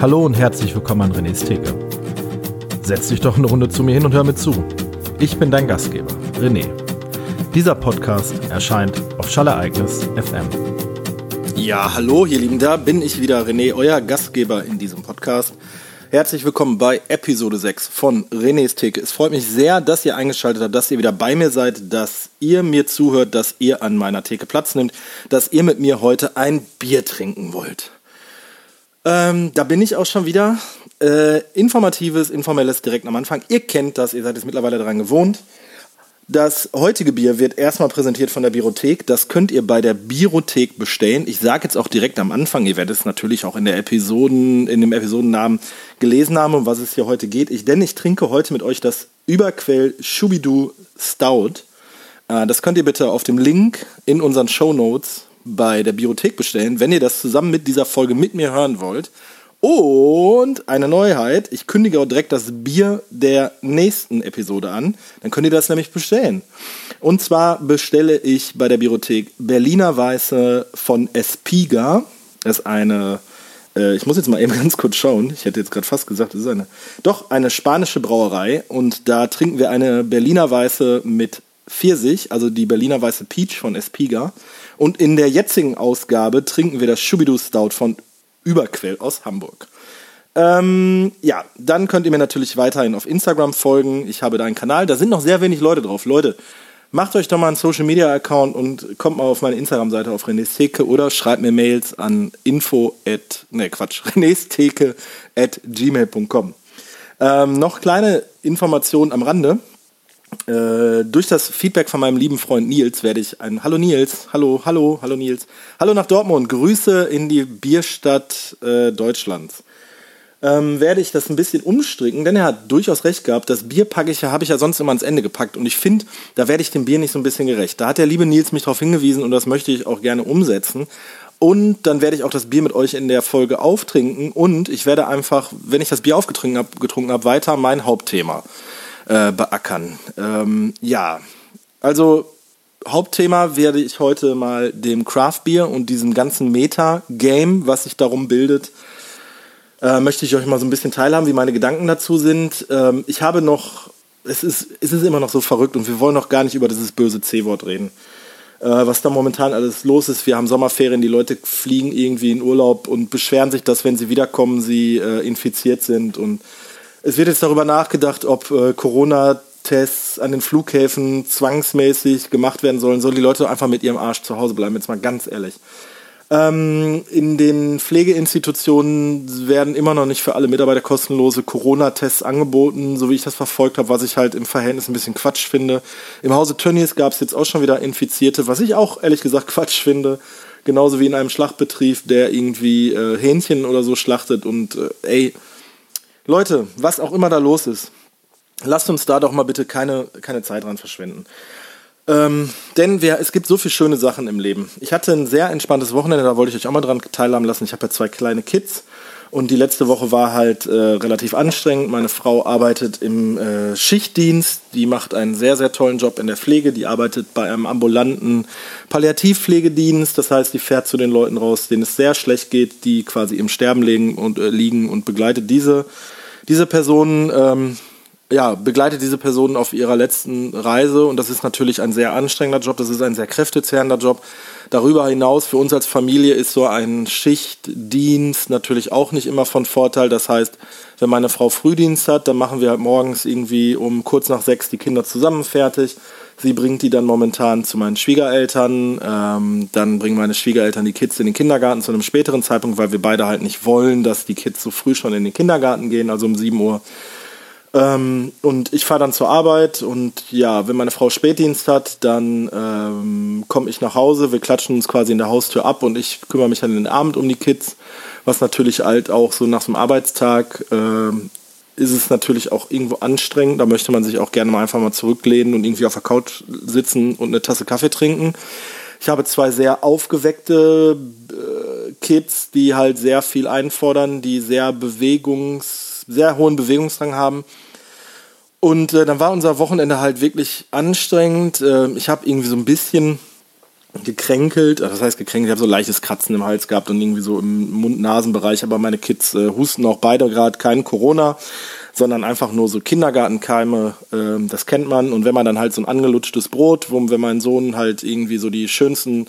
Hallo und herzlich willkommen an René's Theke. Setz dich doch eine Runde zu mir hin und hör mir zu. Ich bin dein Gastgeber, René. Dieser Podcast erscheint auf Schallereignis FM. Ja, hallo, ihr Lieben, da bin ich wieder, René, euer Gastgeber in diesem Podcast. Herzlich willkommen bei Episode 6 von René's Theke. Es freut mich sehr, dass ihr eingeschaltet habt, dass ihr wieder bei mir seid, dass ihr mir zuhört, dass ihr an meiner Theke Platz nimmt, dass ihr mit mir heute ein Bier trinken wollt. Ähm, da bin ich auch schon wieder. Äh, informatives, informelles direkt am Anfang. Ihr kennt das, ihr seid jetzt mittlerweile daran gewohnt. Das heutige Bier wird erstmal präsentiert von der Biothek. Das könnt ihr bei der Biothek bestellen. Ich sage jetzt auch direkt am Anfang, ihr werdet es natürlich auch in der Episoden, in dem Episodennamen gelesen haben, um was es hier heute geht. Ich, denn ich trinke heute mit euch das Überquell Schubidu Stout. Äh, das könnt ihr bitte auf dem Link in unseren Show Notes bei der Biothek bestellen, wenn ihr das zusammen mit dieser Folge mit mir hören wollt. Und eine Neuheit, ich kündige auch direkt das Bier der nächsten Episode an. Dann könnt ihr das nämlich bestellen. Und zwar bestelle ich bei der Biothek Berliner Weiße von Espiga. Das ist eine, äh, ich muss jetzt mal eben ganz kurz schauen. Ich hätte jetzt gerade fast gesagt, das ist eine, doch eine spanische Brauerei. Und da trinken wir eine Berliner Weiße mit Pfirsich, also die Berliner Weiße Peach von Espiga. Und in der jetzigen Ausgabe trinken wir das Schubidu Stout von Überquell aus Hamburg. Ähm, ja, dann könnt ihr mir natürlich weiterhin auf Instagram folgen. Ich habe da einen Kanal, da sind noch sehr wenig Leute drauf. Leute, macht euch doch mal einen Social Media Account und kommt mal auf meine Instagram-Seite auf René's Theke oder schreibt mir Mails an info at, ne Quatsch, Theke at gmail.com. Ähm, noch kleine Informationen am Rande. Äh, durch das Feedback von meinem lieben Freund Nils werde ich ein Hallo Nils, hallo, hallo, hallo Nils, hallo nach Dortmund, Grüße in die Bierstadt äh, Deutschlands. Ähm, werde ich das ein bisschen umstricken, denn er hat durchaus recht gehabt. Das Bier packe ich ja, habe ich ja sonst immer ans Ende gepackt und ich finde, da werde ich dem Bier nicht so ein bisschen gerecht. Da hat der liebe Nils mich darauf hingewiesen und das möchte ich auch gerne umsetzen. Und dann werde ich auch das Bier mit euch in der Folge auftrinken und ich werde einfach, wenn ich das Bier aufgetrunken habe, getrunken habe, weiter mein Hauptthema äh, beackern. Ähm, ja, also Hauptthema werde ich heute mal dem Craft Beer und diesem ganzen Meta-Game, was sich darum bildet, äh, möchte ich euch mal so ein bisschen teilhaben, wie meine Gedanken dazu sind. Ähm, ich habe noch, es ist, es ist immer noch so verrückt und wir wollen noch gar nicht über dieses böse C-Wort reden. Äh, was da momentan alles los ist. Wir haben Sommerferien, die Leute fliegen irgendwie in Urlaub und beschweren sich, dass wenn sie wiederkommen, sie äh, infiziert sind und es wird jetzt darüber nachgedacht, ob äh, Corona-Tests an den Flughäfen zwangsmäßig gemacht werden sollen. Sollen die Leute einfach mit ihrem Arsch zu Hause bleiben? Jetzt mal ganz ehrlich. Ähm, in den Pflegeinstitutionen werden immer noch nicht für alle Mitarbeiter kostenlose Corona-Tests angeboten, so wie ich das verfolgt habe, was ich halt im Verhältnis ein bisschen Quatsch finde. Im Hause Tönnies gab es jetzt auch schon wieder Infizierte, was ich auch ehrlich gesagt Quatsch finde. Genauso wie in einem Schlachtbetrieb, der irgendwie äh, Hähnchen oder so schlachtet und äh, ey, Leute, was auch immer da los ist, lasst uns da doch mal bitte keine, keine Zeit dran verschwenden. Ähm, denn wir, es gibt so viele schöne Sachen im Leben. Ich hatte ein sehr entspanntes Wochenende, da wollte ich euch auch mal dran teilhaben lassen. Ich habe ja zwei kleine Kids und die letzte Woche war halt äh, relativ anstrengend. Meine Frau arbeitet im äh, Schichtdienst. Die macht einen sehr, sehr tollen Job in der Pflege. Die arbeitet bei einem ambulanten Palliativpflegedienst. Das heißt, die fährt zu den Leuten raus, denen es sehr schlecht geht, die quasi im Sterben liegen und, äh, liegen und begleitet diese, diese Personen. Ähm, ja, begleitet diese Personen auf ihrer letzten Reise und das ist natürlich ein sehr anstrengender Job, das ist ein sehr kräftezehrender Job. Darüber hinaus, für uns als Familie ist so ein Schichtdienst natürlich auch nicht immer von Vorteil. Das heißt, wenn meine Frau Frühdienst hat, dann machen wir halt morgens irgendwie um kurz nach sechs die Kinder zusammen fertig. Sie bringt die dann momentan zu meinen Schwiegereltern. Ähm, dann bringen meine Schwiegereltern die Kids in den Kindergarten zu einem späteren Zeitpunkt, weil wir beide halt nicht wollen, dass die Kids so früh schon in den Kindergarten gehen, also um sieben Uhr. Ähm, und ich fahre dann zur Arbeit und ja, wenn meine Frau Spätdienst hat, dann ähm, komme ich nach Hause, wir klatschen uns quasi in der Haustür ab und ich kümmere mich dann den Abend um die Kids, was natürlich halt auch so nach so einem Arbeitstag äh, ist es natürlich auch irgendwo anstrengend, da möchte man sich auch gerne mal einfach mal zurücklehnen und irgendwie auf der Couch sitzen und eine Tasse Kaffee trinken. Ich habe zwei sehr aufgeweckte äh, Kids, die halt sehr viel einfordern, die sehr bewegungs sehr hohen Bewegungsdrang haben. Und äh, dann war unser Wochenende halt wirklich anstrengend. Äh, ich habe irgendwie so ein bisschen gekränkelt, das heißt gekränkelt, ich habe so leichtes Kratzen im Hals gehabt und irgendwie so im Mund-Nasen-Bereich, aber meine Kids äh, husten auch beide gerade kein Corona, sondern einfach nur so Kindergartenkeime, äh, das kennt man. Und wenn man dann halt so ein angelutschtes Brot, wo wenn mein Sohn halt irgendwie so die schönsten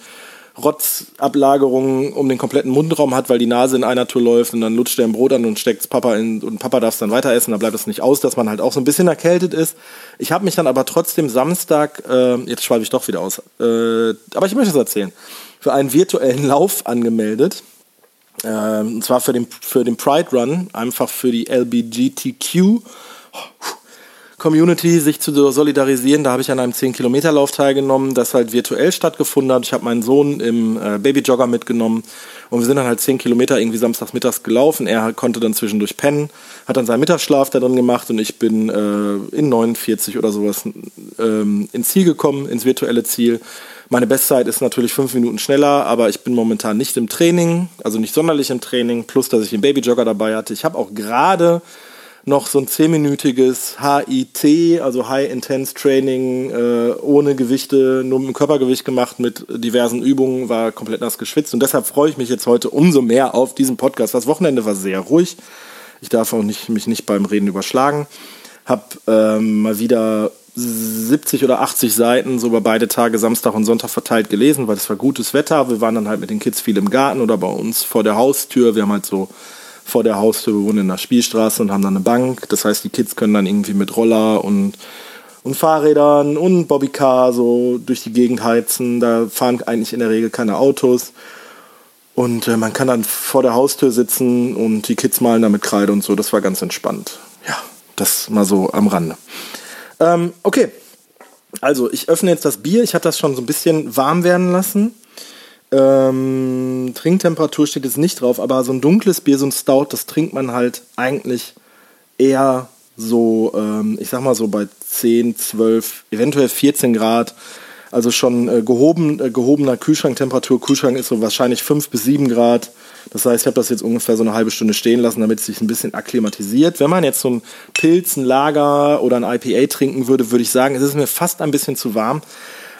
Rotzablagerungen um den kompletten Mundraum hat, weil die Nase in einer Tour läuft und dann lutscht er ein Brot an und steckt Papa in und Papa darf es dann weiter essen, da bleibt es nicht aus, dass man halt auch so ein bisschen erkältet ist. Ich habe mich dann aber trotzdem Samstag, äh, jetzt schweife ich doch wieder aus, äh, aber ich möchte es erzählen, für einen virtuellen Lauf angemeldet. Äh, und zwar für den, für den Pride Run, einfach für die LBGTQ. Oh, Community sich zu solidarisieren. Da habe ich an einem 10-Kilometer-Lauf teilgenommen, das halt virtuell stattgefunden hat. Ich habe meinen Sohn im äh, Babyjogger mitgenommen und wir sind dann halt 10 Kilometer irgendwie samstags mittags gelaufen. Er konnte dann zwischendurch pennen, hat dann seinen Mittagsschlaf da drin gemacht und ich bin äh, in 49 oder sowas ähm, ins Ziel gekommen, ins virtuelle Ziel. Meine Bestzeit ist natürlich fünf Minuten schneller, aber ich bin momentan nicht im Training, also nicht sonderlich im Training, plus dass ich den Babyjogger dabei hatte. Ich habe auch gerade noch so ein zehnminütiges HIT, also High Intense Training, äh, ohne Gewichte, nur mit dem Körpergewicht gemacht, mit diversen Übungen, war komplett nass geschwitzt. Und deshalb freue ich mich jetzt heute umso mehr auf diesen Podcast. Das Wochenende war sehr ruhig. Ich darf auch nicht, mich nicht beim Reden überschlagen. Hab ähm, mal wieder 70 oder 80 Seiten so über beide Tage, Samstag und Sonntag verteilt gelesen, weil es war gutes Wetter. Wir waren dann halt mit den Kids viel im Garten oder bei uns vor der Haustür. Wir haben halt so vor der Haustür. Wir wohnen in der Spielstraße und haben dann eine Bank. Das heißt, die Kids können dann irgendwie mit Roller und, und Fahrrädern und Bobbycar so durch die Gegend heizen. Da fahren eigentlich in der Regel keine Autos. Und äh, man kann dann vor der Haustür sitzen und die Kids malen da mit Kreide und so. Das war ganz entspannt. Ja, das mal so am Rande. Ähm, okay, also ich öffne jetzt das Bier. Ich habe das schon so ein bisschen warm werden lassen. Ähm, Trinktemperatur steht jetzt nicht drauf, aber so ein dunkles Bier, so ein Stout, das trinkt man halt eigentlich eher so, ähm, ich sag mal so bei 10, 12, eventuell 14 Grad. Also schon äh, gehoben, äh, gehobener Kühlschranktemperatur. Kühlschrank ist so wahrscheinlich 5 bis 7 Grad. Das heißt, ich habe das jetzt ungefähr so eine halbe Stunde stehen lassen, damit es sich ein bisschen akklimatisiert. Wenn man jetzt so ein Pilz, ein Lager oder ein IPA trinken würde, würde ich sagen, es ist mir fast ein bisschen zu warm.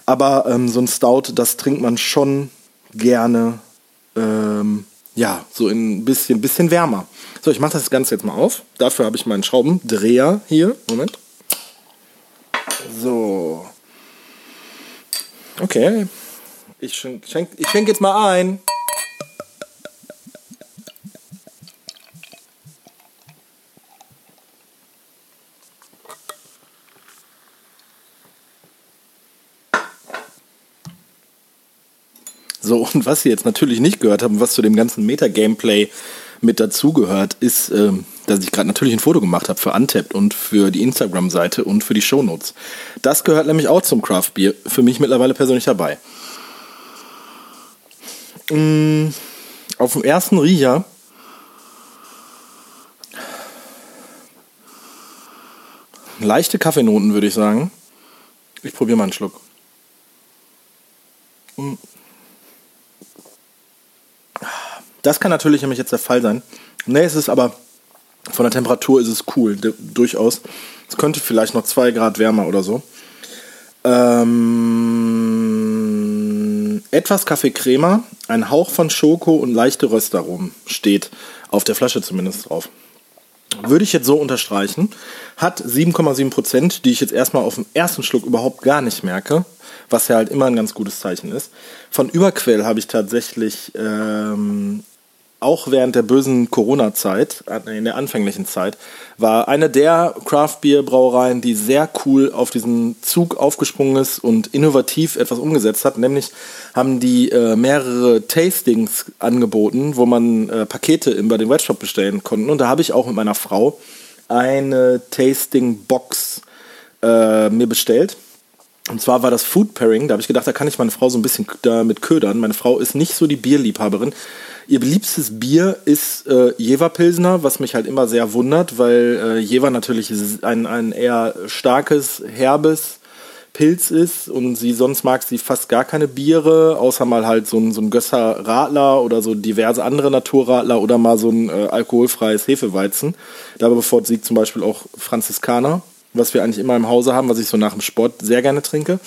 Aber ähm, so ein Stout, das trinkt man schon gerne ähm, ja, so ein bisschen, bisschen wärmer. So, ich mache das Ganze jetzt mal auf. Dafür habe ich meinen Schraubendreher hier. Moment. So. Okay. Ich schenke schenk, ich schenk jetzt mal ein. So, und was Sie jetzt natürlich nicht gehört haben, was zu dem ganzen Meta-Gameplay mit dazugehört, ist, ähm, dass ich gerade natürlich ein Foto gemacht habe für Untapped und für die Instagram-Seite und für die Shownotes. Das gehört nämlich auch zum Craft Beer, für mich mittlerweile persönlich dabei. Mhm, auf dem ersten Riecher leichte Kaffeenoten, würde ich sagen. Ich probiere mal einen Schluck. Mhm. Das kann natürlich nämlich jetzt der Fall sein. Nee, es ist aber von der Temperatur ist es cool, durchaus. Es könnte vielleicht noch zwei Grad wärmer oder so. Ähm, etwas Kaffeecrema, ein Hauch von Schoko und leichte Röstaromen steht auf der Flasche zumindest drauf. Würde ich jetzt so unterstreichen. Hat 7,7 Prozent, die ich jetzt erstmal auf den ersten Schluck überhaupt gar nicht merke, was ja halt immer ein ganz gutes Zeichen ist. Von Überquell habe ich tatsächlich ähm, auch während der bösen Corona-Zeit, äh, in der anfänglichen Zeit, war eine der Craft-Bier-Brauereien, die sehr cool auf diesen Zug aufgesprungen ist und innovativ etwas umgesetzt hat. Nämlich haben die äh, mehrere Tastings angeboten, wo man äh, Pakete bei den Webshop bestellen konnte. Und da habe ich auch mit meiner Frau eine Tasting-Box äh, mir bestellt. Und zwar war das Food Pairing. Da habe ich gedacht, da kann ich meine Frau so ein bisschen damit ködern. Meine Frau ist nicht so die Bierliebhaberin. Ihr beliebstes Bier ist äh, Jever Pilsner, was mich halt immer sehr wundert, weil äh, Jever natürlich ein, ein eher starkes, herbes Pilz ist und sie sonst mag sie fast gar keine Biere, außer mal halt so ein, so ein Gösser Radler oder so diverse andere Naturradler oder mal so ein äh, alkoholfreies Hefeweizen. Da bevorzugt zum Beispiel auch Franziskaner, was wir eigentlich immer im Hause haben, was ich so nach dem Sport sehr gerne trinke.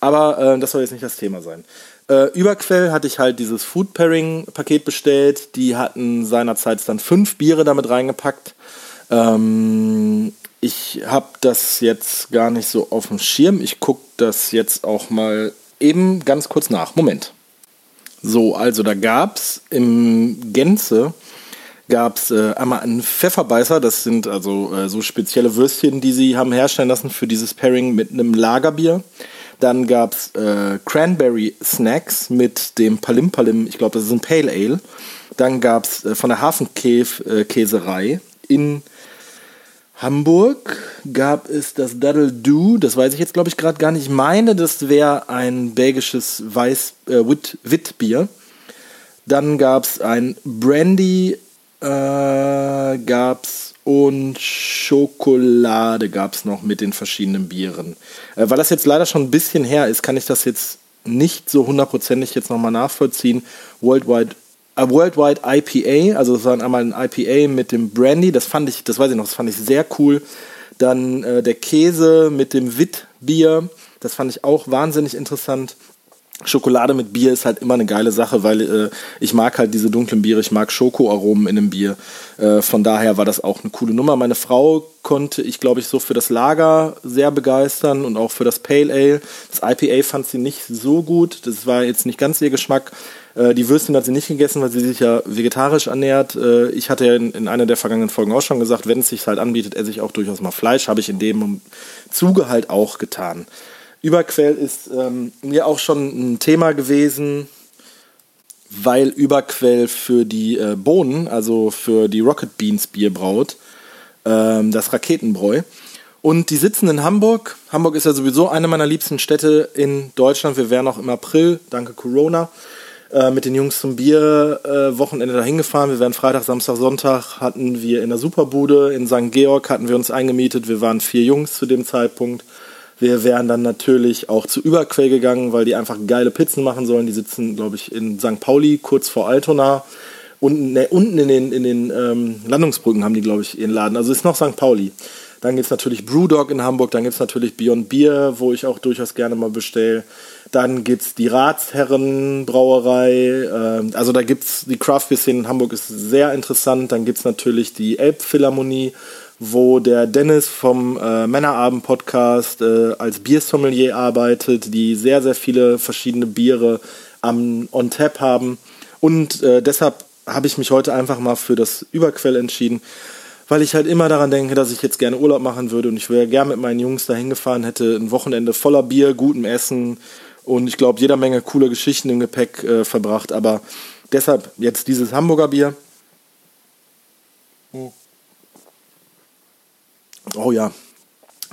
Aber äh, das soll jetzt nicht das Thema sein. Äh, Überquell hatte ich halt dieses Food Pairing Paket bestellt. Die hatten seinerzeit dann fünf Biere damit reingepackt. Ähm, ich habe das jetzt gar nicht so auf dem Schirm. Ich gucke das jetzt auch mal eben ganz kurz nach. Moment. So, also da gab es im Gänze gab es äh, einmal einen Pfefferbeißer, das sind also äh, so spezielle Würstchen, die sie haben herstellen lassen für dieses Pairing mit einem Lagerbier. Dann gab es äh, Cranberry Snacks mit dem Palim Palim, ich glaube, das ist ein Pale Ale. Dann gab es äh, von der Hafenkäserei äh, in Hamburg gab es das Daddle Do, das weiß ich jetzt glaube ich gerade gar nicht. Ich meine, das wäre ein belgisches Weiß äh, Wit, Witbier. Dann gab es ein Brandy, äh, gab's und Schokolade gab es noch mit den verschiedenen Bieren. Äh, weil das jetzt leider schon ein bisschen her ist, kann ich das jetzt nicht so hundertprozentig jetzt nochmal nachvollziehen. Worldwide A Worldwide IPA, also es war einmal ein IPA mit dem Brandy, das fand ich, das weiß ich noch, das fand ich sehr cool. Dann äh, der Käse mit dem Witbier, das fand ich auch wahnsinnig interessant. Schokolade mit Bier ist halt immer eine geile Sache, weil äh, ich mag halt diese dunklen Biere, ich mag Schokoaromen in einem Bier. Äh, von daher war das auch eine coole Nummer. Meine Frau konnte ich, glaube ich, so für das Lager sehr begeistern und auch für das Pale Ale. Das IPA fand sie nicht so gut, das war jetzt nicht ganz ihr Geschmack. Äh, die Würstchen hat sie nicht gegessen, weil sie sich ja vegetarisch ernährt. Äh, ich hatte ja in, in, einer der vergangenen Folgen auch schon gesagt, wenn es sich halt anbietet, esse ich auch durchaus mal Fleisch. Habe ich in dem Zuge halt auch getan. Überquell ist ähm, mir auch schon ein Thema gewesen, weil Überquell für die äh, Bohnen, also für die Rocket Beans Bier braut, ähm, das Raketenbräu. Und die sitzen in Hamburg. Hamburg ist ja sowieso eine meiner liebsten Städte in Deutschland. Wir wären auch im April, danke Corona, äh, mit den Jungs zum Bierwochenende äh, dahin gefahren. Wir wären Freitag, Samstag, Sonntag hatten wir in der Superbude in St. Georg hatten wir uns eingemietet. Wir waren vier Jungs zu dem Zeitpunkt. Wir wären dann natürlich auch zu Überquell gegangen, weil die einfach geile Pizzen machen sollen. Die sitzen, glaube ich, in St. Pauli, kurz vor Altona. Unten, ne, unten in den, in den ähm, Landungsbrücken haben die, glaube ich, ihren Laden. Also ist noch St. Pauli. Dann gibt es natürlich Brewdog in Hamburg, dann gibt es natürlich Beyond Beer, wo ich auch durchaus gerne mal bestelle. Dann gibt es die Ratsherrenbrauerei. Äh, also da gibt es die Craft Beer Szene in Hamburg ist sehr interessant. Dann gibt es natürlich die Elbphilharmonie wo der Dennis vom äh, Männerabend-Podcast äh, als Biersommelier arbeitet, die sehr, sehr viele verschiedene Biere am On Tap haben. Und äh, deshalb habe ich mich heute einfach mal für das Überquell entschieden, weil ich halt immer daran denke, dass ich jetzt gerne Urlaub machen würde und ich wäre gerne mit meinen Jungs dahin gefahren, hätte ein Wochenende voller Bier, gutem Essen und ich glaube jeder Menge coole Geschichten im Gepäck äh, verbracht. Aber deshalb jetzt dieses Hamburger Bier. Hm. Oh ja.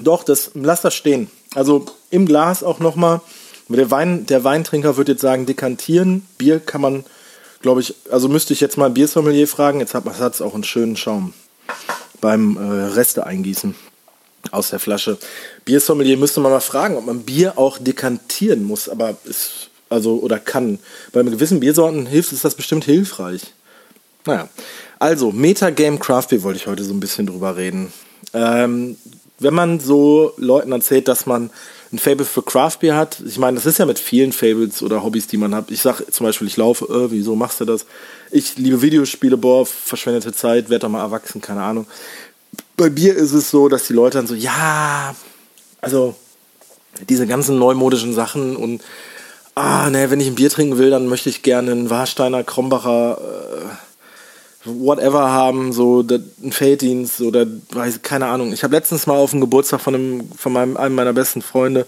Doch, das, lass das stehen. Also im Glas auch nochmal. Der, Wein, der Weintrinker wird jetzt sagen, dekantieren. Bier kann man, glaube ich, also müsste ich jetzt mal Biersommelier fragen. Jetzt hat es auch einen schönen Schaum beim äh, Reste eingießen aus der Flasche. Biersommelier müsste man mal fragen, ob man Bier auch dekantieren muss, aber ist, also, oder kann. Bei gewissen Biersorten hilft es das bestimmt hilfreich. Naja. Also, Metagame Craft Beer wollte ich heute so ein bisschen drüber reden. Ähm, wenn man so Leuten erzählt, dass man ein Fable für Craft Beer hat, ich meine, das ist ja mit vielen Fables oder Hobbys, die man hat. Ich sag zum Beispiel, ich laufe, äh, wieso machst du das? Ich liebe Videospiele, boah, verschwendete Zeit, werd doch mal erwachsen, keine Ahnung. Bei Bier ist es so, dass die Leute dann so, ja, also diese ganzen neumodischen Sachen und ah, ne, wenn ich ein Bier trinken will, dann möchte ich gerne einen Warsteiner, Krombacher, äh, whatever haben, so ein Felddienst oder weiß keine Ahnung. Ich habe letztens mal auf dem Geburtstag von einem von meinem einem meiner besten Freunde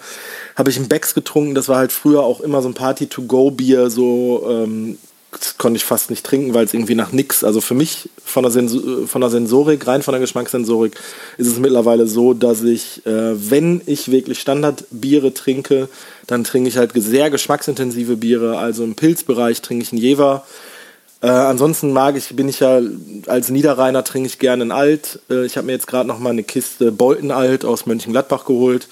habe ich ein Becks getrunken. Das war halt früher auch immer so ein Party-to-go-Bier. So ähm, konnte ich fast nicht trinken, weil es irgendwie nach nix. Also für mich von der, Sensor, von der Sensorik, rein von der Geschmackssensorik, ist es mittlerweile so, dass ich, äh, wenn ich wirklich Standardbiere trinke, dann trinke ich halt sehr geschmacksintensive Biere. Also im Pilzbereich trinke ich einen Jever äh, ansonsten mag ich, bin ich ja als Niederrheiner trinke ich gerne ein Alt. Äh, ich habe mir jetzt gerade noch mal eine Kiste Bolton Alt aus Mönchengladbach geholt.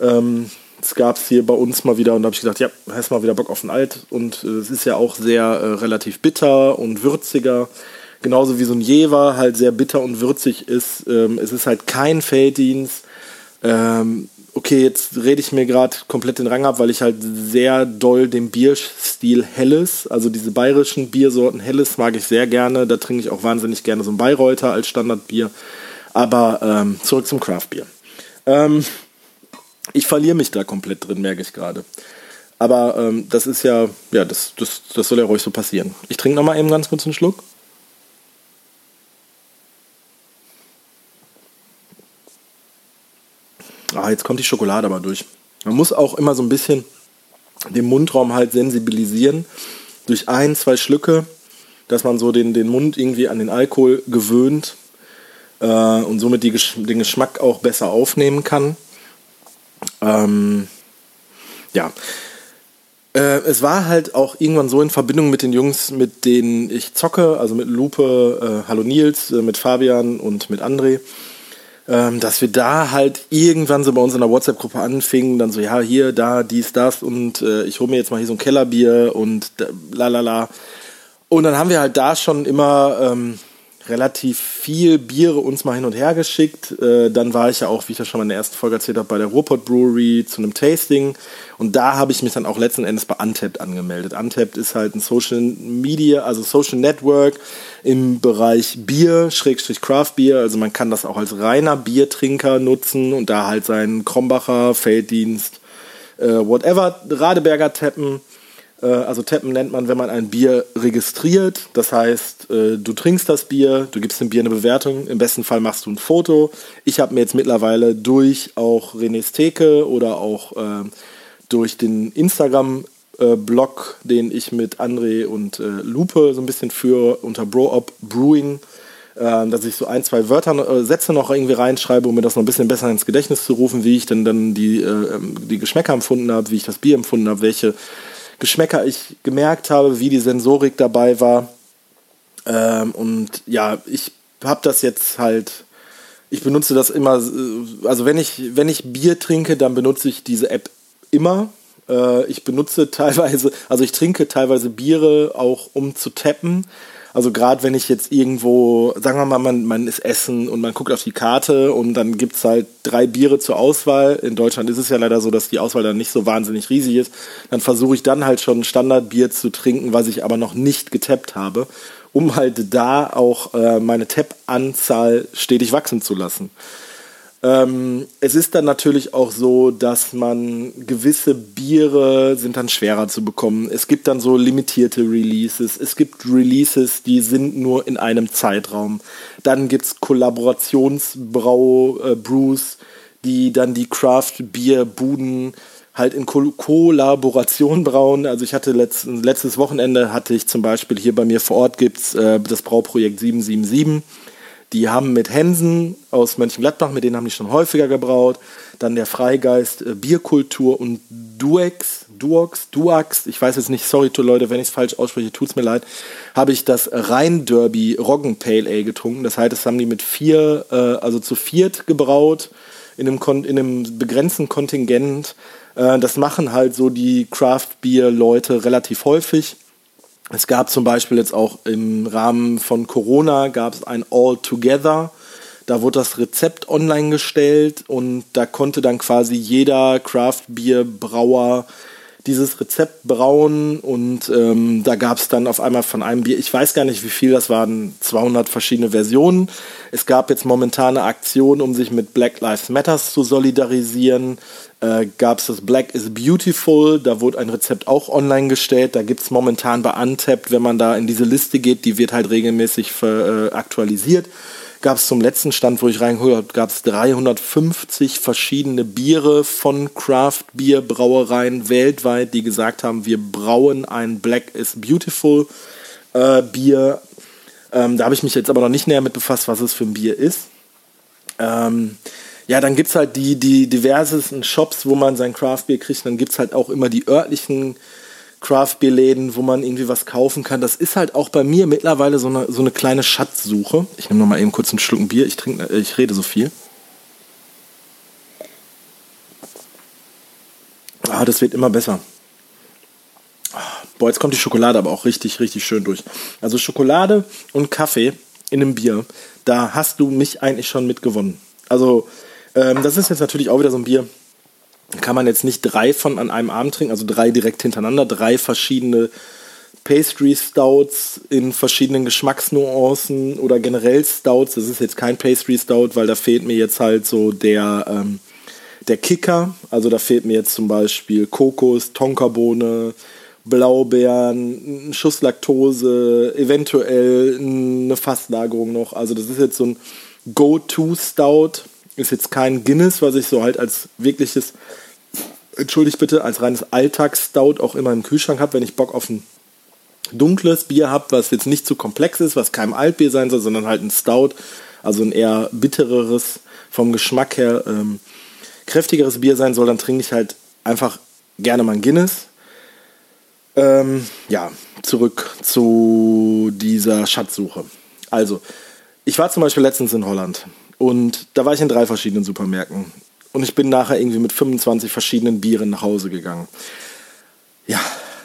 Ähm, das gab es hier bei uns mal wieder und da habe ich gedacht, ja, hast mal wieder Bock auf ein Alt. Und äh, es ist ja auch sehr äh, relativ bitter und würziger. Genauso wie so ein Jever halt sehr bitter und würzig ist. Ähm, es ist halt kein Felddienst. Ähm, okay, jetzt rede ich mir gerade komplett den Rang ab, weil ich halt sehr doll den Bierstil Helles, also diese bayerischen Biersorten Helles mag ich sehr gerne. Da trinke ich auch wahnsinnig gerne so ein Bayreuther als Standardbier. Aber ähm, zurück zum Craftbier. Ähm, ich verliere mich da komplett drin, merke ich gerade. Aber ähm, das ist ja, ja, das, das, das soll ja ruhig so passieren. Ich trinke nochmal eben ganz kurz einen Schluck. Ah, jetzt kommt die Schokolade aber durch. Man muss auch immer so ein bisschen den Mundraum halt sensibilisieren. Durch ein, zwei Schlücke, dass man so den, den Mund irgendwie an den Alkohol gewöhnt äh, und somit die, den Geschmack auch besser aufnehmen kann. Ähm, ja. Äh, es war halt auch irgendwann so in Verbindung mit den Jungs, mit denen ich zocke, also mit Lupe, äh, Hallo Nils, äh, mit Fabian und mit André ähm, dass wir da halt irgendwann so bei uns in der WhatsApp-Gruppe anfingen, dann so, ja, hier, da, dies, das und äh, ich hole mir jetzt mal hier so ein Kellerbier und la la la. Und dann haben wir halt da schon immer ähm, relativ viel Biere uns mal hin und her geschickt. Äh, dann war ich ja auch, wie ich das schon mal in der ersten Folge erzählt habe, bei der Ruhrpott Brewery zu einem Tasting. Und da habe ich mich dann auch letzten Endes bei Untapped angemeldet. Untapped ist halt ein Social Media, also Social Network im Bereich Bier, Schrägstrich Craft Beer. Also man kann das auch als reiner Biertrinker nutzen und da halt seinen Krombacher, Felddienst, äh, whatever, Radeberger tappen also Tappen nennt man, wenn man ein Bier registriert. Das heißt, äh, du trinkst das Bier, du gibst dem Bier eine Bewertung. Im besten Fall machst du ein Foto. Ich habe mir jetzt mittlerweile durch auch René's Theke oder auch äh, durch den Instagram Blog, den ich mit André und Lupe so ein bisschen für unter Bro-Op Brewing dass ich so ein, zwei Wörter, Sätze noch irgendwie reinschreibe, um mir das noch ein bisschen besser ins Gedächtnis zu rufen, wie ich denn dann die, ähm, die Geschmäcker empfunden habe, wie ich das Bier empfunden habe, welche Geschmäcker ich gemerkt habe, wie die Sensorik dabei war. Ähm, und ja, ich habe das jetzt halt, ich benutze das immer, äh, also wenn ich, wenn ich Bier trinke, dann benutze ich diese App immer. Äh, ich benutze teilweise, also ich trinke teilweise Biere auch um zu tappen. Also gerade wenn ich jetzt irgendwo, sagen wir mal, man, man ist essen und man guckt auf die Karte und dann gibt es halt drei Biere zur Auswahl. In Deutschland ist es ja leider so, dass die Auswahl dann nicht so wahnsinnig riesig ist. Dann versuche ich dann halt schon ein Standardbier zu trinken, was ich aber noch nicht getappt habe, um halt da auch äh, meine Tap-Anzahl stetig wachsen zu lassen. Ähm, es ist dann natürlich auch so, dass man gewisse Biere sind dann schwerer zu bekommen. Es gibt dann so limitierte Releases. Es gibt Releases, die sind nur in einem Zeitraum. Dann gibt es Kollaborationsbrau-Brews, äh, die dann die Craft-Bier-Buden halt in Ko Kollaboration brauen. Also ich hatte letzt, letztes Wochenende hatte ich zum Beispiel hier bei mir vor Ort gibt's äh, das Brauprojekt 777 die haben mit Hensen aus Mönchengladbach, mit denen haben die schon häufiger gebraut. Dann der Freigeist äh, Bierkultur und Duex, Duox, Duax, ich weiß jetzt nicht, sorry Leute, wenn ich es falsch ausspreche, tut's mir leid, habe ich das Rhein Derby Roggen Pale Ale getrunken. Das heißt, das haben die mit vier, äh, also zu viert gebraut, in einem, Kon in einem begrenzten Kontingent. Äh, das machen halt so die Craft Beer Leute relativ häufig. Es gab zum Beispiel jetzt auch im Rahmen von Corona gab es ein All Together. Da wurde das Rezept online gestellt und da konnte dann quasi jeder Craft Beer Brauer dieses Rezept brauen und ähm, da gab es dann auf einmal von einem Bier, ich weiß gar nicht wie viel, das waren 200 verschiedene Versionen. Es gab jetzt momentan eine Aktion, um sich mit Black Lives Matters zu solidarisieren. Äh, gab es das Black is Beautiful, da wurde ein Rezept auch online gestellt. Da gibt es momentan bei Untapped, wenn man da in diese Liste geht, die wird halt regelmäßig für, äh, aktualisiert gab es zum letzten Stand, wo ich reingeholt habe, gab es 350 verschiedene Biere von Craft Beer Brauereien weltweit, die gesagt haben, wir brauen ein Black is Beautiful äh, Bier. Ähm, da habe ich mich jetzt aber noch nicht näher mit befasst, was es für ein Bier ist. Ähm, ja, dann gibt es halt die, die diversesten Shops, wo man sein Craft Beer kriegt. Dann gibt es halt auch immer die örtlichen Craft-Bier-Läden, wo man irgendwie was kaufen kann. Das ist halt auch bei mir mittlerweile so eine, so eine kleine Schatzsuche. Ich nehme noch mal eben kurz einen Schluck Bier. Ich, trinke, äh, ich rede so viel. Ah, das wird immer besser. Boah, jetzt kommt die Schokolade aber auch richtig, richtig schön durch. Also Schokolade und Kaffee in einem Bier, da hast du mich eigentlich schon mitgewonnen. Also, ähm, das ist jetzt natürlich auch wieder so ein Bier, kann man jetzt nicht drei von an einem Abend trinken, also drei direkt hintereinander, drei verschiedene Pastry Stouts in verschiedenen Geschmacksnuancen oder generell Stouts. Das ist jetzt kein Pastry Stout, weil da fehlt mir jetzt halt so der, ähm, der Kicker. Also da fehlt mir jetzt zum Beispiel Kokos, Tonkabohne, Blaubeeren, ein Schuss Laktose, eventuell eine Fasslagerung noch. Also das ist jetzt so ein Go-To-Stout. Ist jetzt kein Guinness, was ich so halt als wirkliches, entschuldigt bitte, als reines Alltagsstout auch immer im Kühlschrank habe, wenn ich Bock auf ein dunkles Bier habe, was jetzt nicht zu komplex ist, was kein Altbier sein soll, sondern halt ein Stout, also ein eher bittereres, vom Geschmack her ähm, kräftigeres Bier sein soll, dann trinke ich halt einfach gerne mal ein Guinness. Ähm, ja, zurück zu dieser Schatzsuche. Also, ich war zum Beispiel letztens in Holland und da war ich in drei verschiedenen Supermärkten und ich bin nachher irgendwie mit 25 verschiedenen Bieren nach Hause gegangen. Ja,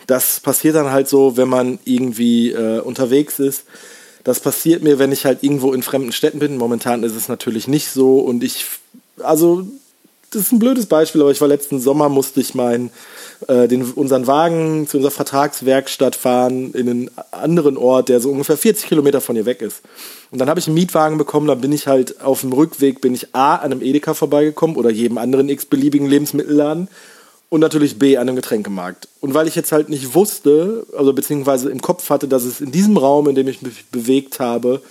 das passiert dann halt so, wenn man irgendwie äh, unterwegs ist. Das passiert mir, wenn ich halt irgendwo in fremden Städten bin. Momentan ist es natürlich nicht so und ich, also das ist ein blödes Beispiel, aber ich war letzten Sommer, musste ich meinen, äh, den, unseren Wagen zu unserer Vertragswerkstatt fahren in einen anderen Ort, der so ungefähr 40 Kilometer von hier weg ist. Und dann habe ich einen Mietwagen bekommen, dann bin ich halt auf dem Rückweg, bin ich A, an einem Edeka vorbeigekommen oder jedem anderen x-beliebigen Lebensmittelladen und natürlich B, an einem Getränkemarkt. Und weil ich jetzt halt nicht wusste, also beziehungsweise im Kopf hatte, dass es in diesem Raum, in dem ich mich bewegt habe,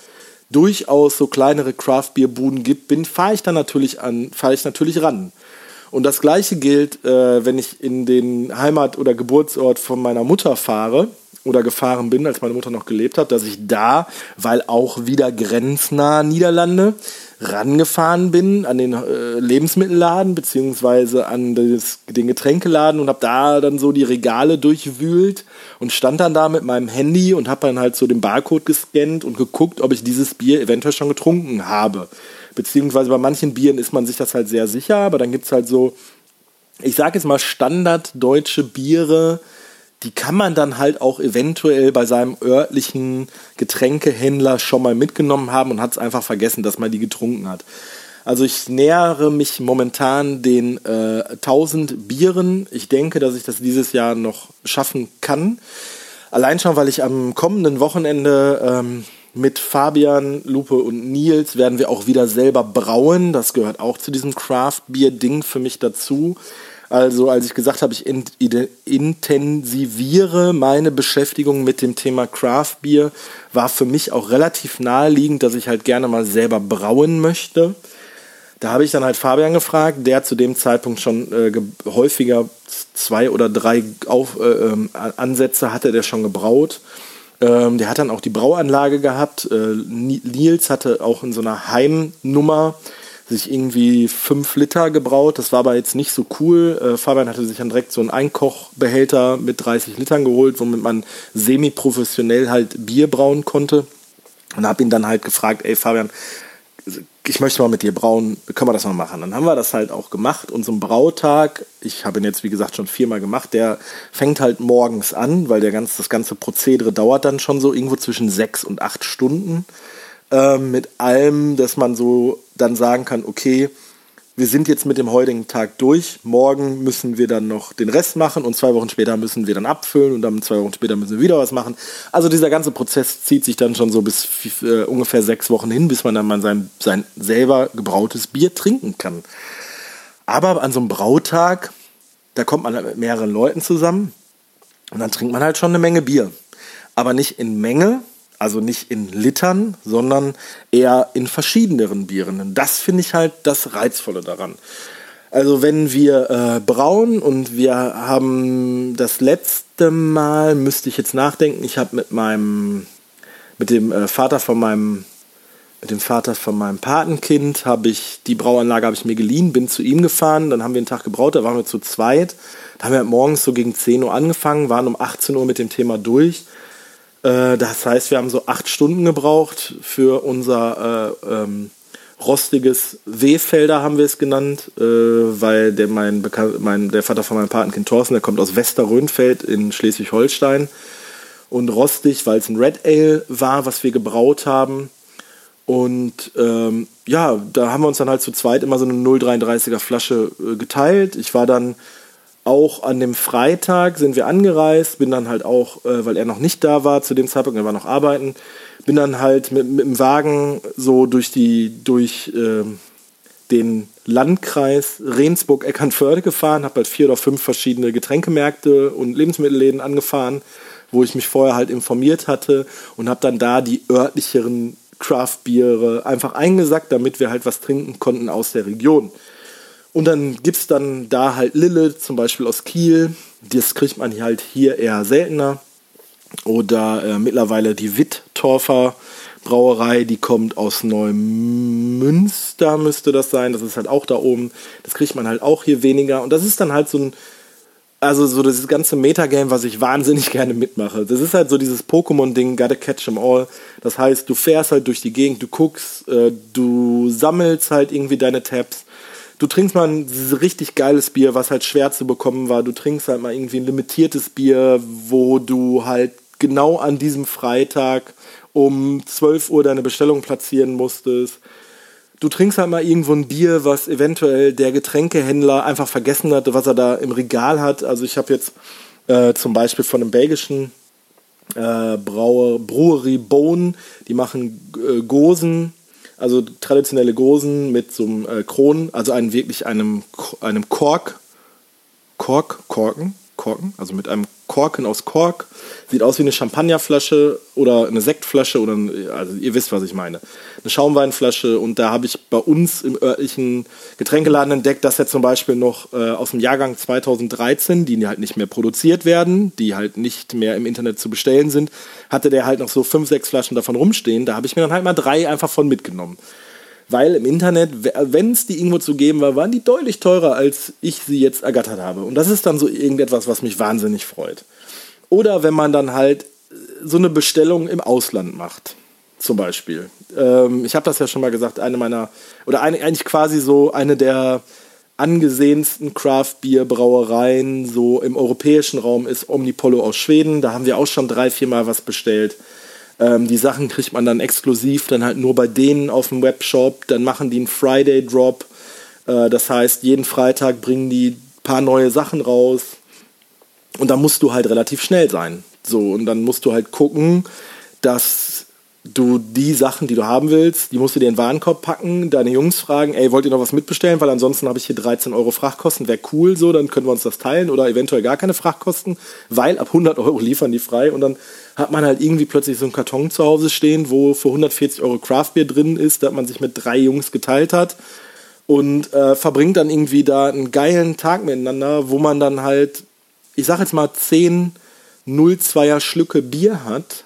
durchaus so kleinere Craft-Bier-Buden gibt, bin, fahre ich dann natürlich an, fahre ich natürlich ran. Und das gleiche gilt, äh, wenn ich in den Heimat- oder Geburtsort von meiner Mutter fahre oder gefahren bin, als meine Mutter noch gelebt hat, dass ich da, weil auch wieder grenznah Niederlande, rangefahren bin an den äh, Lebensmittelladen beziehungsweise an das, den Getränkeladen und habe da dann so die Regale durchwühlt und stand dann da mit meinem Handy und habe dann halt so den Barcode gescannt und geguckt, ob ich dieses Bier eventuell schon getrunken habe. Beziehungsweise bei manchen Bieren ist man sich das halt sehr sicher, aber dann gibt es halt so, ich sage jetzt mal Standard deutsche Biere, die kann man dann halt auch eventuell bei seinem örtlichen Getränkehändler schon mal mitgenommen haben und hat es einfach vergessen, dass man die getrunken hat. Also ich nähere mich momentan den äh, 1000 Bieren. Ich denke, dass ich das dieses Jahr noch schaffen kann. Allein schon, weil ich am kommenden Wochenende ähm, mit Fabian, Lupe und Nils werden wir auch wieder selber brauen. Das gehört auch zu diesem Craft-Bier-Ding für mich dazu. Also als ich gesagt habe, ich intensiviere meine Beschäftigung mit dem Thema Craft Beer, war für mich auch relativ naheliegend, dass ich halt gerne mal selber brauen möchte. Da habe ich dann halt Fabian gefragt, der zu dem Zeitpunkt schon äh, häufiger zwei oder drei Auf, äh, ähm, Ansätze hatte, der schon gebraut. Ähm, der hat dann auch die Brauanlage gehabt. Äh, Nils hatte auch in so einer Heimnummer sich irgendwie fünf Liter gebraut. Das war aber jetzt nicht so cool. Äh, Fabian hatte sich dann direkt so einen Einkochbehälter mit 30 Litern geholt, womit man semi-professionell halt Bier brauen konnte. Und habe ihn dann halt gefragt, ey Fabian, ich möchte mal mit dir brauen, können wir das mal machen? Dann haben wir das halt auch gemacht. Und so ein Brautag, ich habe ihn jetzt wie gesagt schon viermal gemacht, der fängt halt morgens an, weil der ganz, das ganze Prozedere dauert dann schon so irgendwo zwischen sechs und acht Stunden ähm, mit allem, dass man so dann sagen kann, okay, wir sind jetzt mit dem heutigen Tag durch, morgen müssen wir dann noch den Rest machen und zwei Wochen später müssen wir dann abfüllen und dann zwei Wochen später müssen wir wieder was machen. Also dieser ganze Prozess zieht sich dann schon so bis äh, ungefähr sechs Wochen hin, bis man dann mal sein, sein selber gebrautes Bier trinken kann. Aber an so einem Brautag, da kommt man halt mit mehreren Leuten zusammen und dann trinkt man halt schon eine Menge Bier. Aber nicht in Menge, also nicht in Litern, sondern eher in verschiedeneren Bieren. Und das finde ich halt das Reizvolle daran. Also wenn wir äh, brauen und wir haben das letzte Mal, müsste ich jetzt nachdenken, ich habe mit meinem, mit dem äh, Vater von meinem, mit dem Vater von meinem Patenkind habe ich, die Brauanlage habe ich mir geliehen, bin zu ihm gefahren, dann haben wir einen Tag gebraut, da waren wir zu zweit. Da haben wir morgens so gegen 10 Uhr angefangen, waren um 18 Uhr mit dem Thema durch das heißt, wir haben so acht Stunden gebraucht für unser äh, ähm, rostiges W-Felder, haben wir es genannt, äh, weil der, mein, mein, der Vater von meinem Patenkind Thorsten, der kommt aus Westerrönfeld in Schleswig-Holstein. Und rostig, weil es ein Red Ale war, was wir gebraut haben. Und ähm, ja, da haben wir uns dann halt zu zweit immer so eine 0,33er Flasche äh, geteilt. Ich war dann auch an dem Freitag sind wir angereist, bin dann halt auch, äh, weil er noch nicht da war zu dem Zeitpunkt, er war noch arbeiten, bin dann halt mit, mit dem Wagen so durch die, durch äh, den Landkreis Rendsburg-Eckernförde gefahren, habe halt vier oder fünf verschiedene Getränkemärkte und Lebensmittelläden angefahren, wo ich mich vorher halt informiert hatte und habe dann da die örtlicheren Craft-Biere einfach eingesackt, damit wir halt was trinken konnten aus der Region. Und dann gibt es dann da halt Lille, zum Beispiel aus Kiel. Das kriegt man halt hier eher seltener. Oder äh, mittlerweile die Wittorfer Brauerei, die kommt aus Neumünster, müsste das sein. Das ist halt auch da oben. Das kriegt man halt auch hier weniger. Und das ist dann halt so ein, also so das ganze Metagame, was ich wahnsinnig gerne mitmache. Das ist halt so dieses Pokémon-Ding, gotta catch 'em all. Das heißt, du fährst halt durch die Gegend, du guckst, äh, du sammelst halt irgendwie deine Tabs du trinkst mal ein richtig geiles Bier, was halt schwer zu bekommen war. Du trinkst halt mal irgendwie ein limitiertes Bier, wo du halt genau an diesem Freitag um 12 Uhr deine Bestellung platzieren musstest. Du trinkst halt mal irgendwo ein Bier, was eventuell der Getränkehändler einfach vergessen hat, was er da im Regal hat. Also ich habe jetzt äh, zum Beispiel von einem belgischen äh, Brauer, Brewery Bone, die machen äh, Gosen also traditionelle Gosen mit so einem äh, Kronen, also einem wirklich einem, einem Kork, Kork, Korken, Korken, also mit einem Korken aus Kork. Sieht aus wie eine Champagnerflasche oder eine Sektflasche oder, ein, also ihr wisst, was ich meine. Eine Schaumweinflasche und da habe ich bei uns im örtlichen Getränkeladen entdeckt, dass er zum Beispiel noch äh, aus dem Jahrgang 2013, die halt nicht mehr produziert werden, die halt nicht mehr im Internet zu bestellen sind, hatte der halt noch so fünf, sechs Flaschen davon rumstehen. Da habe ich mir dann halt mal drei einfach von mitgenommen weil im Internet, wenn es die irgendwo zu geben war, waren die deutlich teurer, als ich sie jetzt ergattert habe. Und das ist dann so irgendetwas, was mich wahnsinnig freut. Oder wenn man dann halt so eine Bestellung im Ausland macht, zum Beispiel. Ähm, ich habe das ja schon mal gesagt, eine meiner, oder eine, eigentlich quasi so eine der angesehensten Craft-Bier-Brauereien so im europäischen Raum ist Omnipollo aus Schweden. Da haben wir auch schon drei, vier Mal was bestellt. Ähm, die Sachen kriegt man dann exklusiv, dann halt nur bei denen auf dem Webshop. Dann machen die einen Friday Drop. Äh, das heißt, jeden Freitag bringen die paar neue Sachen raus. Und da musst du halt relativ schnell sein. So, und dann musst du halt gucken, dass du die Sachen, die du haben willst, die musst du dir in den Warenkorb packen, deine Jungs fragen, ey, wollt ihr noch was mitbestellen? Weil ansonsten habe ich hier 13 Euro Frachtkosten, wäre cool so, dann können wir uns das teilen oder eventuell gar keine Frachtkosten, weil ab 100 Euro liefern die frei und dann hat man halt irgendwie plötzlich so einen Karton zu Hause stehen, wo für 140 Euro Craftbeer drin ist, da man sich mit drei Jungs geteilt hat und äh, verbringt dann irgendwie da einen geilen Tag miteinander, wo man dann halt, ich sag jetzt mal 10 0,2er Schlücke Bier hat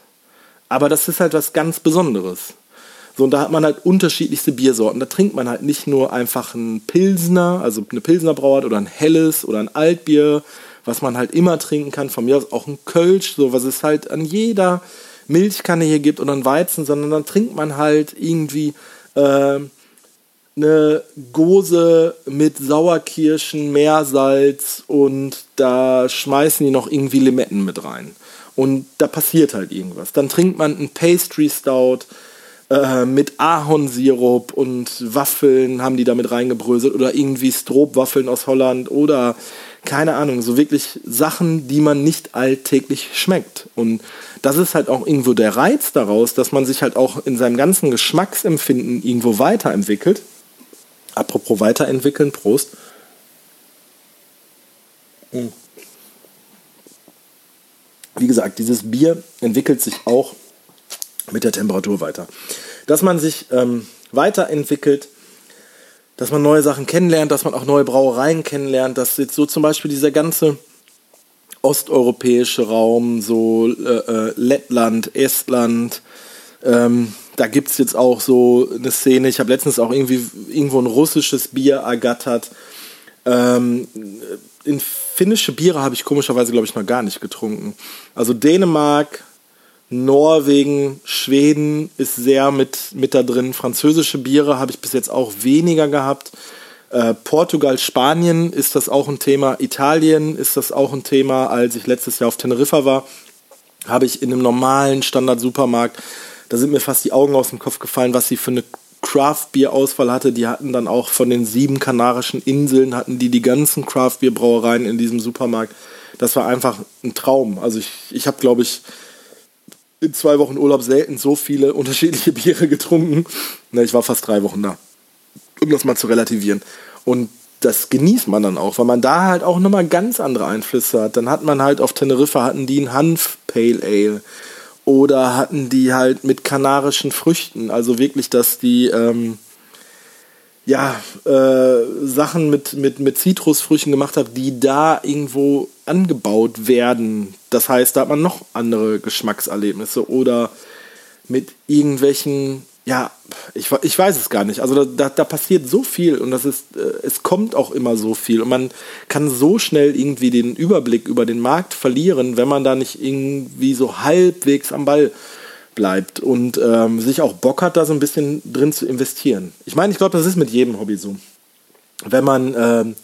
aber das ist halt was ganz Besonderes. So, und da hat man halt unterschiedlichste Biersorten. Da trinkt man halt nicht nur einfach einen Pilsner, also eine Pilsner Brauart oder ein helles oder ein Altbier, was man halt immer trinken kann. Von mir aus auch ein Kölsch, so was es halt an jeder Milchkanne hier gibt oder ein Weizen, sondern dann trinkt man halt irgendwie äh, eine Gose mit Sauerkirschen, Meersalz und da schmeißen die noch irgendwie Limetten mit rein und da passiert halt irgendwas. Dann trinkt man einen Pastry Stout äh, mit Ahornsirup und Waffeln haben die damit reingebröselt oder irgendwie Stroopwaffeln aus Holland oder keine Ahnung, so wirklich Sachen, die man nicht alltäglich schmeckt. Und das ist halt auch irgendwo der Reiz daraus, dass man sich halt auch in seinem ganzen Geschmacksempfinden irgendwo weiterentwickelt. Apropos weiterentwickeln, Prost. Wie gesagt, dieses Bier entwickelt sich auch mit der Temperatur weiter. Dass man sich ähm, weiterentwickelt, dass man neue Sachen kennenlernt, dass man auch neue Brauereien kennenlernt, dass jetzt so zum Beispiel dieser ganze osteuropäische Raum, so äh, äh, Lettland, Estland, ähm, da gibt es jetzt auch so eine Szene. Ich habe letztens auch irgendwie irgendwo ein russisches Bier ergattert. Ähm, in finnische Biere habe ich komischerweise, glaube ich, noch gar nicht getrunken. Also Dänemark, Norwegen, Schweden ist sehr mit, mit da drin. Französische Biere habe ich bis jetzt auch weniger gehabt. Äh, Portugal, Spanien ist das auch ein Thema. Italien ist das auch ein Thema. Als ich letztes Jahr auf Teneriffa war, habe ich in einem normalen Standard-Supermarkt da sind mir fast die Augen aus dem Kopf gefallen, was sie für eine Craft-Bier-Auswahl hatte. Die hatten dann auch von den sieben kanarischen Inseln, hatten die die ganzen Craft-Bier-Brauereien in diesem Supermarkt. Das war einfach ein Traum. Also ich, ich habe, glaube ich, in zwei Wochen Urlaub selten so viele unterschiedliche Biere getrunken. Ne, ich war fast drei Wochen da, um das mal zu relativieren. Und das genießt man dann auch, weil man da halt auch nochmal ganz andere Einflüsse hat. Dann hat man halt auf Teneriffa hatten die ein Hanf Pale Ale oder hatten die halt mit kanarischen Früchten, also wirklich, dass die ähm, ja äh, Sachen mit mit mit Zitrusfrüchten gemacht haben, die da irgendwo angebaut werden. Das heißt, da hat man noch andere Geschmackserlebnisse oder mit irgendwelchen ja, ich, ich weiß es gar nicht. Also da, da passiert so viel und das ist, äh, es kommt auch immer so viel und man kann so schnell irgendwie den Überblick über den Markt verlieren, wenn man da nicht irgendwie so halbwegs am Ball bleibt und ähm, sich auch Bock hat, da so ein bisschen drin zu investieren. Ich meine, ich glaube, das ist mit jedem Hobby so. Wenn man ähm,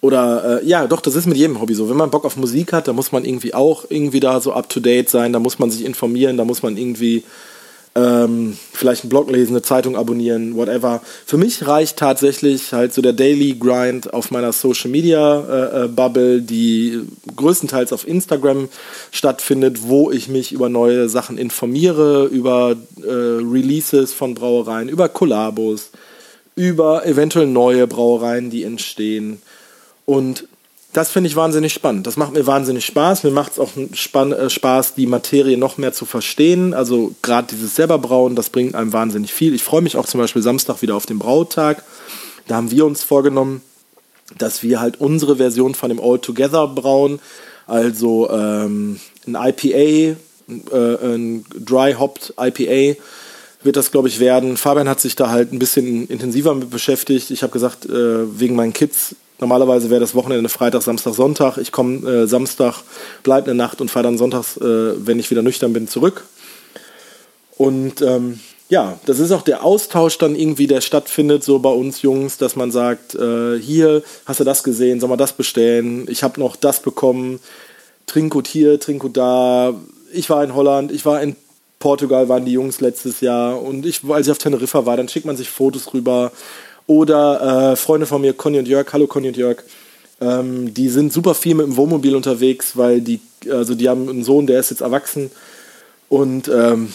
oder äh, ja, doch, das ist mit jedem Hobby so. Wenn man Bock auf Musik hat, dann muss man irgendwie auch irgendwie da so up to date sein, da muss man sich informieren, da muss man irgendwie ähm, vielleicht einen Blog lesen, eine Zeitung abonnieren, whatever. Für mich reicht tatsächlich halt so der Daily Grind auf meiner Social Media äh, äh, Bubble, die größtenteils auf Instagram stattfindet, wo ich mich über neue Sachen informiere, über äh, Releases von Brauereien, über Kollabos, über eventuell neue Brauereien, die entstehen. Und das finde ich wahnsinnig spannend. Das macht mir wahnsinnig Spaß. Mir macht es auch Spann äh, Spaß, die Materie noch mehr zu verstehen. Also gerade dieses selber Brauen, das bringt einem wahnsinnig viel. Ich freue mich auch zum Beispiel Samstag wieder auf den Brautag. Da haben wir uns vorgenommen, dass wir halt unsere Version von dem All Together brauen. Also ähm, ein IPA, äh, ein Dry Hopped IPA wird das, glaube ich, werden. Fabian hat sich da halt ein bisschen intensiver mit beschäftigt. Ich habe gesagt, äh, wegen meinen Kids Normalerweise wäre das Wochenende Freitag, Samstag, Sonntag. Ich komme äh, Samstag, bleibe eine Nacht und fahre dann sonntags, äh, wenn ich wieder nüchtern bin, zurück. Und ähm, ja, das ist auch der Austausch dann irgendwie, der stattfindet, so bei uns Jungs, dass man sagt, äh, hier, hast du das gesehen, soll man das bestellen? Ich habe noch das bekommen. Trinkgut hier, Trinkgut da. Ich war in Holland, ich war in Portugal, waren die Jungs letztes Jahr. Und ich, als ich auf Teneriffa war, dann schickt man sich Fotos rüber. Oder äh, Freunde von mir, Conny und Jörg, hallo Conny und Jörg, ähm, die sind super viel mit dem Wohnmobil unterwegs, weil die, also die haben einen Sohn, der ist jetzt erwachsen. Und ähm,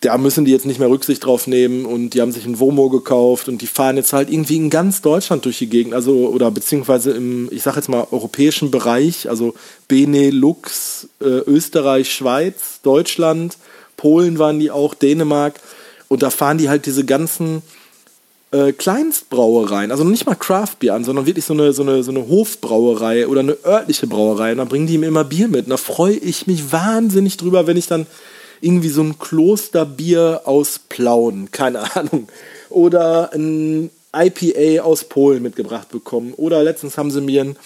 da müssen die jetzt nicht mehr Rücksicht drauf nehmen. Und die haben sich ein Womo gekauft. Und die fahren jetzt halt irgendwie in ganz Deutschland durch die Gegend, also oder beziehungsweise im, ich sag jetzt mal, europäischen Bereich, also Benelux, äh, Österreich, Schweiz, Deutschland, Polen waren die auch, Dänemark. Und da fahren die halt diese ganzen äh, Kleinstbrauereien, also nicht mal Craftbier an, sondern wirklich so eine, so, eine, so eine Hofbrauerei oder eine örtliche Brauerei. Und dann bringen die mir immer Bier mit. Und da freue ich mich wahnsinnig drüber, wenn ich dann irgendwie so ein Klosterbier aus Plauen, keine Ahnung, oder ein IPA aus Polen mitgebracht bekommen. Oder letztens haben sie mir ein,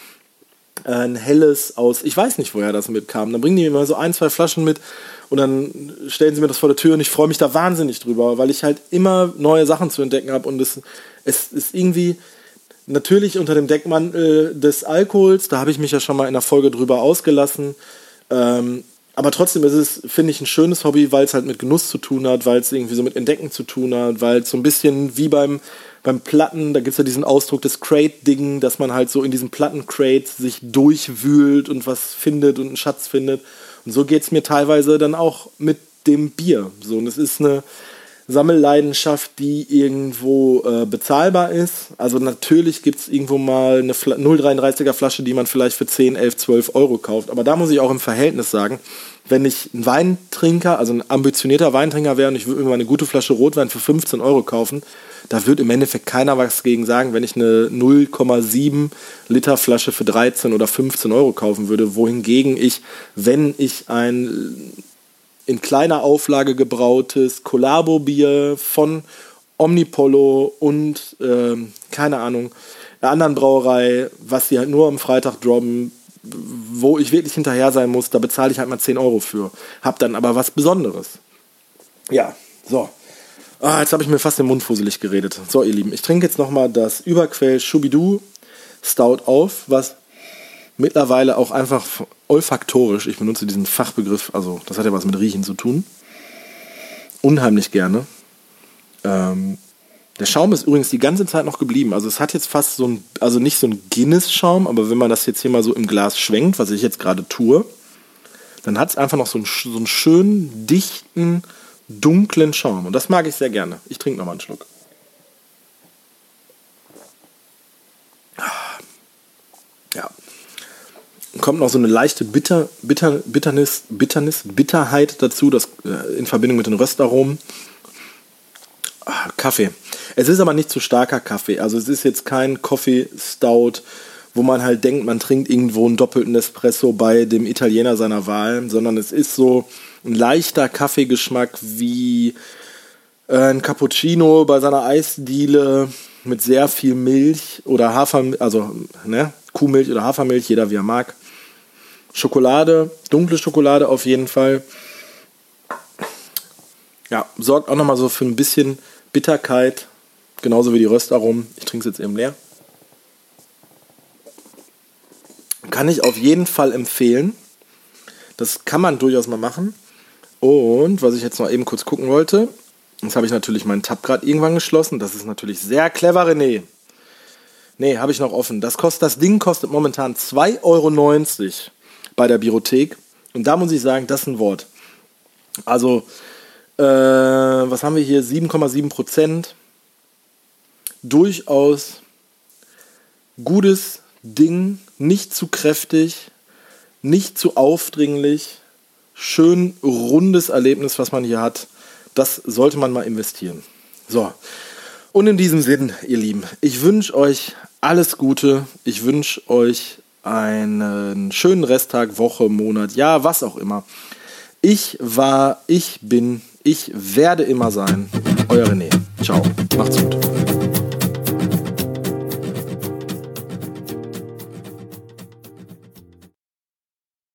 ein helles aus, ich weiß nicht, woher das mitkam. Dann bringen die mir immer so ein, zwei Flaschen mit und dann stellen sie mir das vor der Tür und ich freue mich da wahnsinnig drüber, weil ich halt immer neue Sachen zu entdecken habe und es, es ist irgendwie natürlich unter dem Deckmantel des Alkohols, da habe ich mich ja schon mal in der Folge drüber ausgelassen. Ähm, aber trotzdem ist es, finde ich, ein schönes Hobby, weil es halt mit Genuss zu tun hat, weil es irgendwie so mit Entdecken zu tun hat, weil es so ein bisschen wie beim, beim Platten, da gibt es ja diesen Ausdruck des Crate-Dingen, dass man halt so in diesem Platten-Crate sich durchwühlt und was findet und einen Schatz findet. Und so geht es mir teilweise dann auch mit dem Bier. So, und es ist eine Sammelleidenschaft, die irgendwo äh, bezahlbar ist. Also natürlich gibt es irgendwo mal eine 0,33er Flasche, die man vielleicht für 10, 11, 12 Euro kauft. Aber da muss ich auch im Verhältnis sagen, wenn ich ein Weintrinker, also ein ambitionierter Weintrinker wäre und ich würde mir mal eine gute Flasche Rotwein für 15 Euro kaufen, da wird im Endeffekt keiner was gegen sagen, wenn ich eine 0,7 Liter Flasche für 13 oder 15 Euro kaufen würde. Wohingegen ich, wenn ich ein in kleiner Auflage gebrautes Collabo-Bier von Omnipollo und äh, keine Ahnung, einer anderen Brauerei, was sie halt nur am Freitag droppen, wo ich wirklich hinterher sein muss, da bezahle ich halt mal 10 Euro für. Hab dann aber was Besonderes. Ja, so. Ah, jetzt habe ich mir fast den Mund fusselig geredet. So, ihr Lieben, ich trinke jetzt nochmal das Überquell Schubidu Stout auf, was mittlerweile auch einfach olfaktorisch, ich benutze diesen Fachbegriff, also das hat ja was mit Riechen zu tun, unheimlich gerne. Ähm, der Schaum ist übrigens die ganze Zeit noch geblieben. Also es hat jetzt fast so ein, also nicht so ein Guinness-Schaum, aber wenn man das jetzt hier mal so im Glas schwenkt, was ich jetzt gerade tue, dann hat es einfach noch so einen, so einen schönen, dichten, dunklen Schaum. Und das mag ich sehr gerne. Ich trinke nochmal einen Schluck. Kommt noch so eine leichte Bitter, Bitter, Bitternis, Bitternis, Bitterheit dazu, das äh, in Verbindung mit den Röstaromen. Ah, Kaffee. Es ist aber nicht zu starker Kaffee. Also es ist jetzt kein Coffee Stout, wo man halt denkt, man trinkt irgendwo einen doppelten Espresso bei dem Italiener seiner Wahl, sondern es ist so ein leichter Kaffeegeschmack wie äh, ein Cappuccino bei seiner Eisdiele mit sehr viel Milch oder Hafermilch, also ne, Kuhmilch oder Hafermilch, jeder wie er mag. Schokolade, dunkle Schokolade auf jeden Fall. Ja, sorgt auch nochmal so für ein bisschen Bitterkeit, genauso wie die Röstaromen. Ich trinke es jetzt eben leer. Kann ich auf jeden Fall empfehlen. Das kann man durchaus mal machen. Und was ich jetzt noch eben kurz gucken wollte, Jetzt habe ich natürlich meinen Tab gerade irgendwann geschlossen. Das ist natürlich sehr clever, René. Nee, habe ich noch offen. Das, kostet, das Ding kostet momentan 2,90 Euro bei der Biothek. Und da muss ich sagen, das ist ein Wort. Also, äh, was haben wir hier? 7,7 Prozent. Durchaus gutes Ding, nicht zu kräftig, nicht zu aufdringlich. Schön rundes Erlebnis, was man hier hat. Das sollte man mal investieren. So. Und in diesem Sinn, ihr Lieben, ich wünsche euch alles Gute. Ich wünsche euch einen schönen Resttag, Woche, Monat, ja, was auch immer. Ich war, ich bin, ich werde immer sein. Euer René. Ciao. Macht's gut.